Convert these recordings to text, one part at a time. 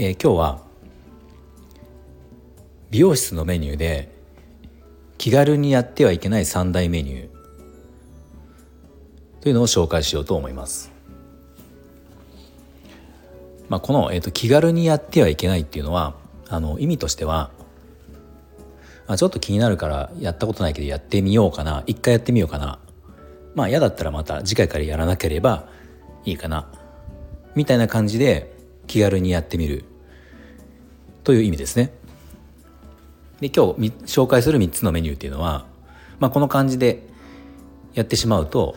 えー、今日は美容室のメニューで気軽にやってはいけない三大メニューというのを紹介しようと思います。まあ、この、えーと、気軽にやってはいけないっていうのはあの意味としてはあちょっと気になるからやったことないけどやってみようかな一回やってみようかなまあ嫌だったらまた次回からやらなければいいかなみたいな感じで気軽にやってみるという意味ですね。で今日紹介する3つのメニューっていうのは、まあ、この感じでやってしまうと、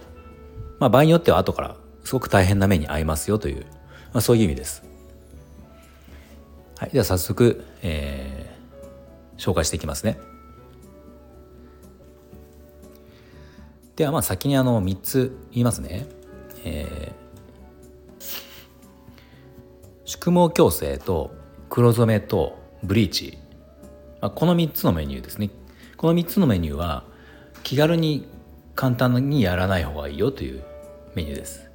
まあ、場合によっては後からすごく大変な目に遭いますよという、まあ、そういう意味です。はい、では早速、えー、紹介していきますね。ではまあ先にあの3つ言いますね。え宿毛矯正と黒染めとブリーチ。まあ、この3つのメニューですね。この3つのメニューは気軽に簡単にやらない方がいいよというメニューです。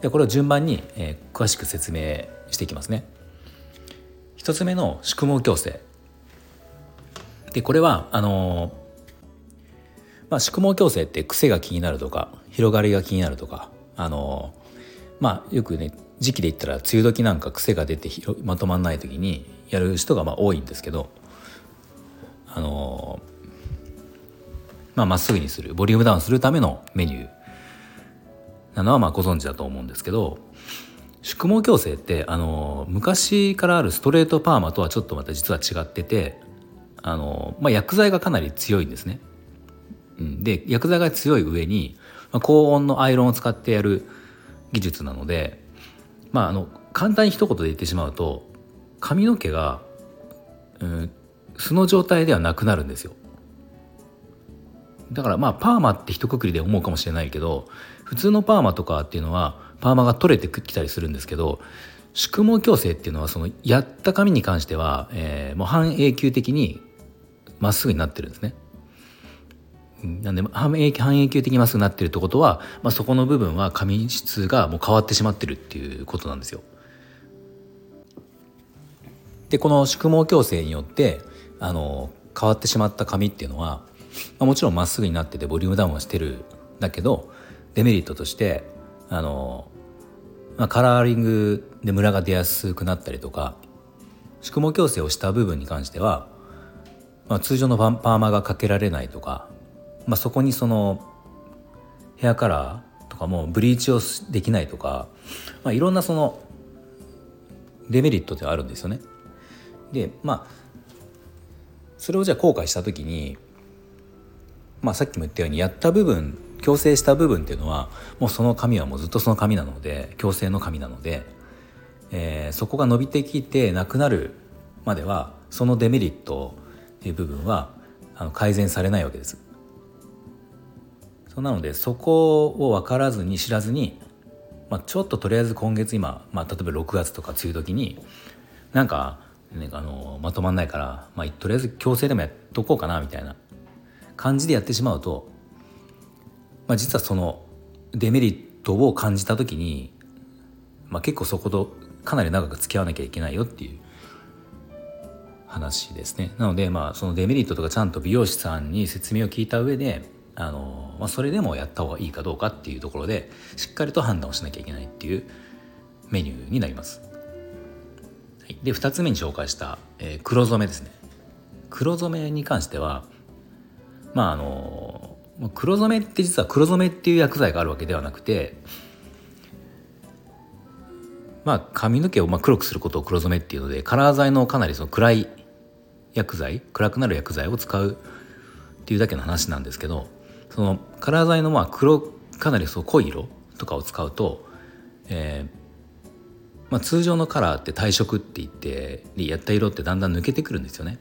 でこれを順番に、えー、詳しく説明していきますね。1つ目の宿毛矯正。でこれはあのー、まあ、宿毛矯正って癖が気になるとか広がりが気になるとかあのー、まあよくね時期で言ったら梅雨時なんか癖が出てまとまんない時にやる人がまあ多いんですけどあのまあ、まっすぐにするボリュームダウンするためのメニューなのはまあご存知だと思うんですけど宿毛矯正ってあの昔からあるストレートパーマとはちょっとまた実は違っててあの、まあ、薬剤がかなり強いんですね。で薬剤が強い上に、まあ、高温のアイロンを使ってやる技術なので、まあ、あの簡単に一言で言ってしまうと髪の毛が、うん素の状態ではなくなるんですよだからまあパーマって一括りで思うかもしれないけど普通のパーマとかっていうのはパーマが取れてきたりするんですけど宿毛矯正っていうのはそのやった髪に関しては、えー、もう半永久的にまっすぐになってるんですね。なんで半永久的にまっすぐになってるってことは、まあ、そこの部分は髪質がもう変わってしまってるっていうことなんですよ。でこの宿毛矯正によってあの変わってしまった髪っていうのは、まあ、もちろんまっすぐになっててボリュームダウンはしてるんだけどデメリットとしてあの、まあ、カラーリングでムラが出やすくなったりとか宿毛矯正をした部分に関しては、まあ、通常のパーマがかけられないとか、まあ、そこにそのヘアカラーとかもブリーチをできないとか、まあ、いろんなそのデメリットってあるんですよね。でまあそれをじゃあ後悔した時にまあさっきも言ったようにやった部分矯正した部分っていうのはもうその髪はもうずっとその髪なので矯正の髪なので、えー、そこが伸びてきてなくなるまではそのデメリットっていう部分はあの改善されないわけです。そうなのでそこを分からずに知らずに、まあ、ちょっととりあえず今月今、まあ、例えば6月とか梅雨時になんかね、あのまとまんないから、まあ、とりあえず強制でもやっとこうかなみたいな感じでやってしまうと、まあ、実はそのデメリットを感じた時に、まあ、結構そことかなり長く付き合わなきゃいけないよっていう話ですね。なのでまあそのデメリットとかちゃんと美容師さんに説明を聞いた上であの、まあ、それでもやった方がいいかどうかっていうところでしっかりと判断をしなきゃいけないっていうメニューになります。で2つ目に紹介した、えー、黒染めですね黒染めに関してはまああの黒染めって実は黒染めっていう薬剤があるわけではなくてまあ髪の毛をまあ黒くすることを黒染めっていうのでカラー剤のかなりその暗い薬剤暗くなる薬剤を使うっていうだけの話なんですけどそのカラー剤のまあ黒かなりそう濃い色とかを使うと、えーまあ、通常のカラーって退色って言ってやった色ってだんだん抜けてくるんですよね。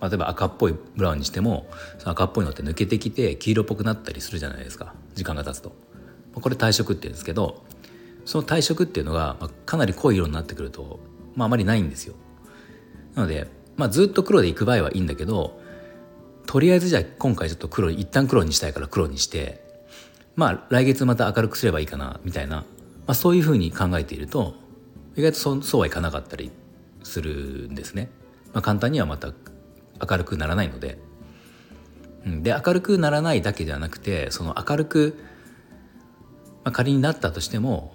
例えば赤っぽいブラウンにしてもその赤っぽいのって抜けてきて黄色っぽくなったりするじゃないですか時間が経つと。これ退色って言うんですけどその退色っていうのがかなり濃い色になってくると、まあ、あまりないんですよ。なので、まあ、ずっと黒でいく場合はいいんだけどとりあえずじゃあ今回ちょっと黒一旦黒にしたいから黒にしてまあ来月また明るくすればいいかなみたいな、まあ、そういうふうに考えていると意外とそそうはいかなかったりするんですね。まあ、簡単にはまた明るくならないので。で明るくならないだけではなくてその明るく、まあ、仮になったとしても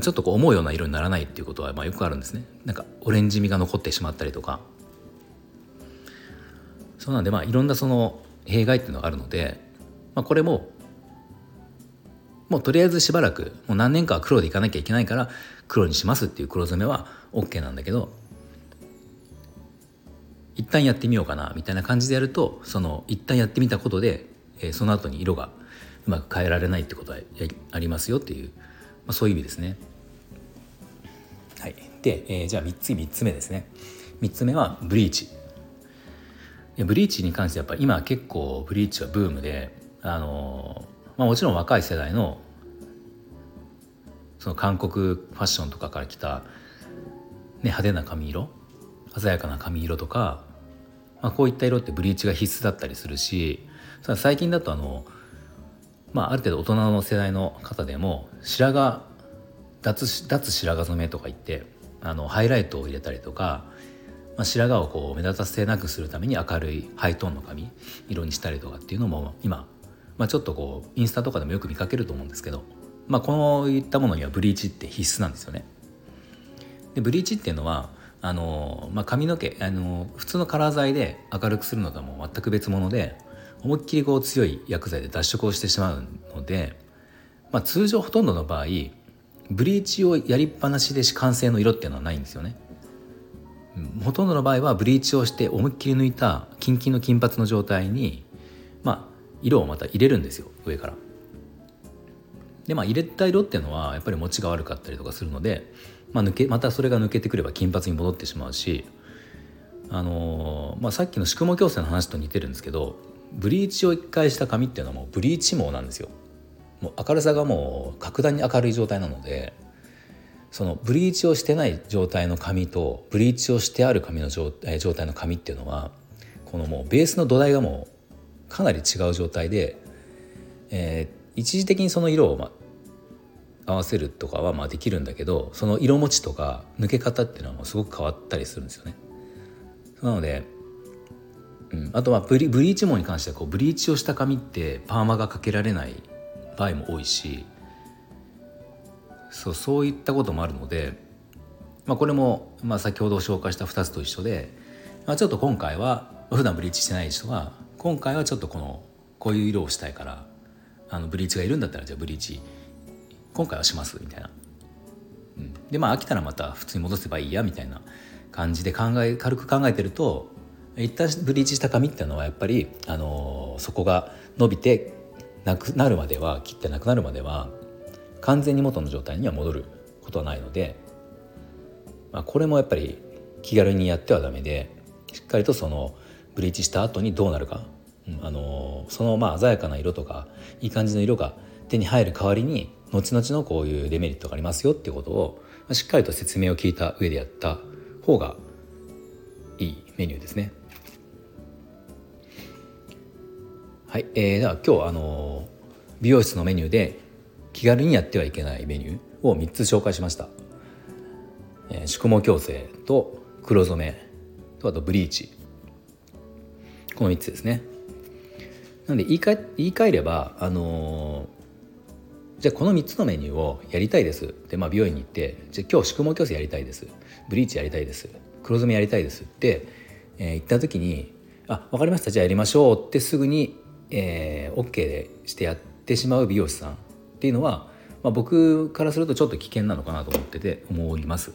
ちょっとこう思うような色にならないっていうことはまあよくあるんですねなんかオレンジ味が残ってしまったりとかそうなんでまあいろんなその弊害っていうのがあるので、まあ、これももうとりあえずしばらくもう何年かは黒でいかなきゃいけないから黒にしますっていう黒染めは OK なんだけど一旦やってみようかなみたいな感じでやるとその一旦やってみたことで、えー、その後に色がうまく変えられないってことはありますよっていう、まあ、そういう意味ですね。はい、で、えー、じゃあ3つ3つ目ですね。3つ目はブリーチ。ブリーチに関してやっぱ今結構ブリーチはブームであのまあ、もちろん若い世代のその韓国ファッションとかから来た、ね、派手な髪色鮮やかな髪色とか、まあ、こういった色ってブリーチが必須だったりするし最近だとあの、まあ、ある程度大人の世代の方でも白髪脱脱白髪染めとか言ってあのハイライトを入れたりとか、まあ、白髪をこう目立たせなくするために明るいハイトーンの髪色にしたりとかっていうのも今まあ、ちょっとこうインスタとかでもよく見かけると思うんですけど、まあ、こういったものにはブリーチって必須なんですよね。でブリーチっていうのはあの、まあ、髪の毛あの普通のカラー剤で明るくするのとはもう全く別物で思いっきりこう強い薬剤で脱色をしてしまうので、まあ、通常ほとんどの場合ブリーチをやりっぱなしで完成の色っていうのはないんですよね。ほとんどの場合はブリーチをして思いっきり抜いたキンキンの金髪の状態にまあ色をまた入れるんですよ上から。でまあ入れた色っていうのはやっぱり持ちが悪かったりとかするので、まあ、抜けまたそれが抜けてくれば金髪に戻ってしまうし、あのー、まあ、さっきの宿毛矯正の話と似てるんですけどブリーチを一回した髪っていうのはもうブリーチ毛なんですよ。もう明るさがもう格段に明るい状態なのでそのブリーチをしてない状態の髪とブリーチをしてある髪の状態の髪っていうのはこのもうベースの土台がもうかなり違う状態で、えー、一時的にその色を、ま合わせるとかはまあできるんだけどその色持ちとか抜け方っていうのはもうすごく変わったりするんですよね。なので、うん、あとはブリブリーチ毛に関してはこうブリーチをした髪ってパーマがかけられない場合も多いしそうそういったこともあるので、まあ、これも、まあ、先ほど紹介した2つと一緒で、まあ、ちょっと今回は普段ブリーチしてない人は今回はちょっとこのこういう色をしたいからあのブリーチがいるんだったらじゃあブリーチ今回はしますみたいな、うん、でまあ飽きたらまた普通に戻せばいいやみたいな感じで考え軽く考えてると一旦ブリーチした髪っていうのはやっぱり、あのー、そこが伸びてなくなるまでは切ってなくなるまでは完全に元の状態には戻ることはないので、まあ、これもやっぱり気軽にやってはダメでしっかりとそのブリーチした後にどうなるか、うん、あのそのまあ鮮やかな色とかいい感じの色が手に入る代わりに後々のこういうデメリットがありますよっていうことをしっかりと説明を聞いた上でやった方がいいメニューですね。はい、えー、では今日あの美容室のメニューで気軽にやってはいけないメニューを3つ紹介しました。えー、宿毛矯正と黒染め。とあとブリーチ。この3つですね。なので言い換え言い換えれば、あのー、じゃあこの3つのメニューをやりたいです。で、まあ、美容院に行ってじゃあ今日宿毛矯正やりたいです。ブリーチやりたいです。黒染めやりたいです。って、えー、言った時に「あ分かりました。じゃあやりましょう」ってすぐに、えー、OK でしてやってしまう美容師さん。っていうのは、まあ、僕からするとちょっと危険なのかなと思ってて思います。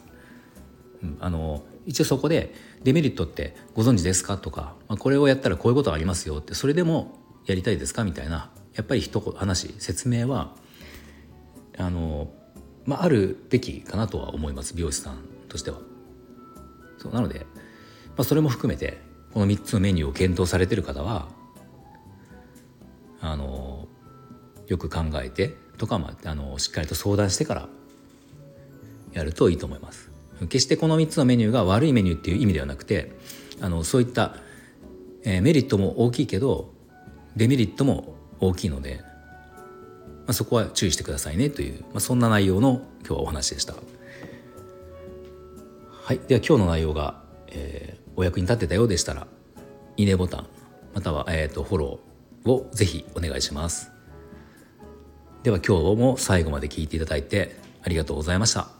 うん、あの一応そこでデメリットってご存知ですか？とか、まあ、これをやったらこういうことありますよってそれでもやりたいですか？みたいなやっぱり一言話説明はあのまあ、あるべきかなとは思います美容師さんとしては。そうなので、まあ、それも含めてこの3つのメニューを検討されてる方はあのよく考えてとか、まあ、のしっかりと相談してからやるといいと思います。決してこの3つのメニューが悪いメニューっていう意味ではなくてあのそういった、えー、メリットも大きいけどデメリットも大きいので、まあ、そこは注意してくださいねという、まあ、そんな内容の今日はお話でした。はい、では今日の内容が、えー、お役に立ってたようでしたらいいねボタンまたは、えーと、フォローをぜひお願いします。では今日も最後まで聞いていただいてありがとうございました。